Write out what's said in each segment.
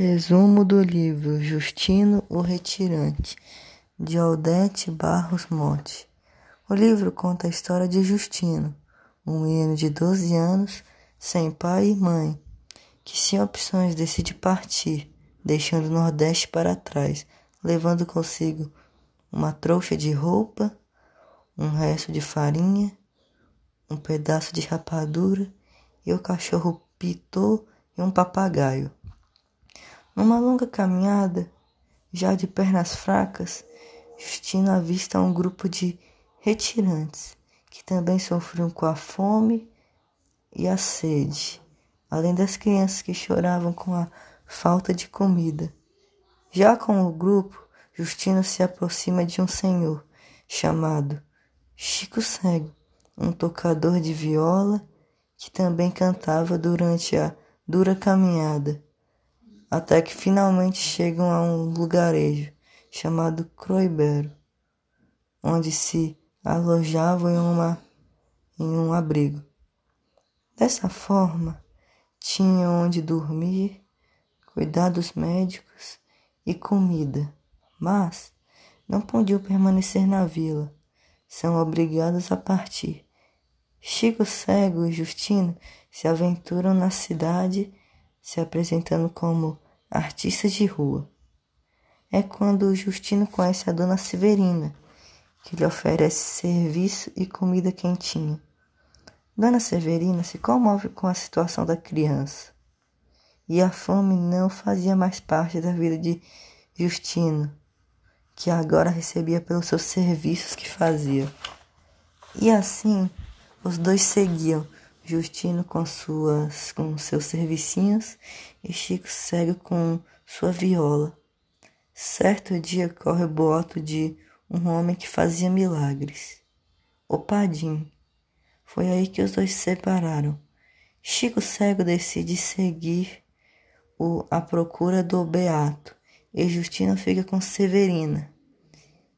Resumo do livro Justino o Retirante, de Aldete Barros Monte. O livro conta a história de Justino, um menino de 12 anos, sem pai e mãe, que sem opções decide partir, deixando o Nordeste para trás, levando consigo uma trouxa de roupa, um resto de farinha, um pedaço de rapadura e o cachorro pitô e um papagaio. Numa longa caminhada, já de pernas fracas, Justino avista um grupo de retirantes que também sofriam com a fome e a sede, além das crianças que choravam com a falta de comida. Já com o grupo, Justino se aproxima de um senhor chamado Chico Cego, um tocador de viola que também cantava durante a dura caminhada até que finalmente chegam a um lugarejo chamado Croibero, onde se alojavam em, uma, em um abrigo. Dessa forma, tinham onde dormir, cuidados médicos e comida, mas não podiam permanecer na vila, são obrigados a partir. Chico Cego e Justino se aventuram na cidade se apresentando como artista de rua. É quando Justino conhece a dona Severina, que lhe oferece serviço e comida quentinha. Dona Severina se comove com a situação da criança. E a fome não fazia mais parte da vida de Justino, que agora recebia pelos seus serviços que fazia. E assim, os dois seguiam Justino com suas com seus servicinhos e Chico segue com sua viola. Certo dia corre o boato de um homem que fazia milagres. O Padim. Foi aí que os dois se separaram. Chico Cego decide seguir o, a procura do Beato e Justino fica com Severina,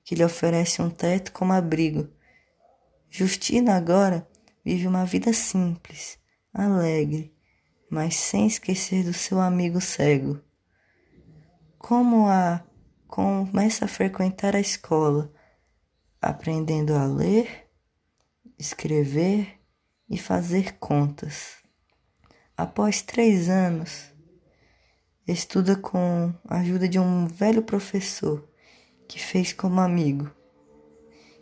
que lhe oferece um teto como abrigo. Justina agora vive uma vida simples, alegre, mas sem esquecer do seu amigo cego. Como a começa a frequentar a escola, aprendendo a ler, escrever e fazer contas. Após três anos, estuda com a ajuda de um velho professor que fez como amigo,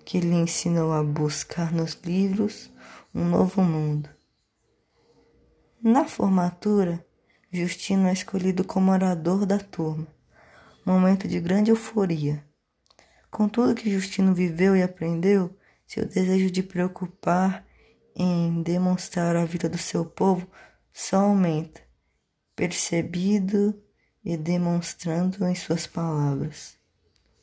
que lhe ensinou a buscar nos livros um novo mundo. Na formatura, Justino é escolhido como orador da turma, momento de grande euforia. Com tudo que Justino viveu e aprendeu, seu desejo de preocupar em demonstrar a vida do seu povo só aumenta, percebido e demonstrando em suas palavras.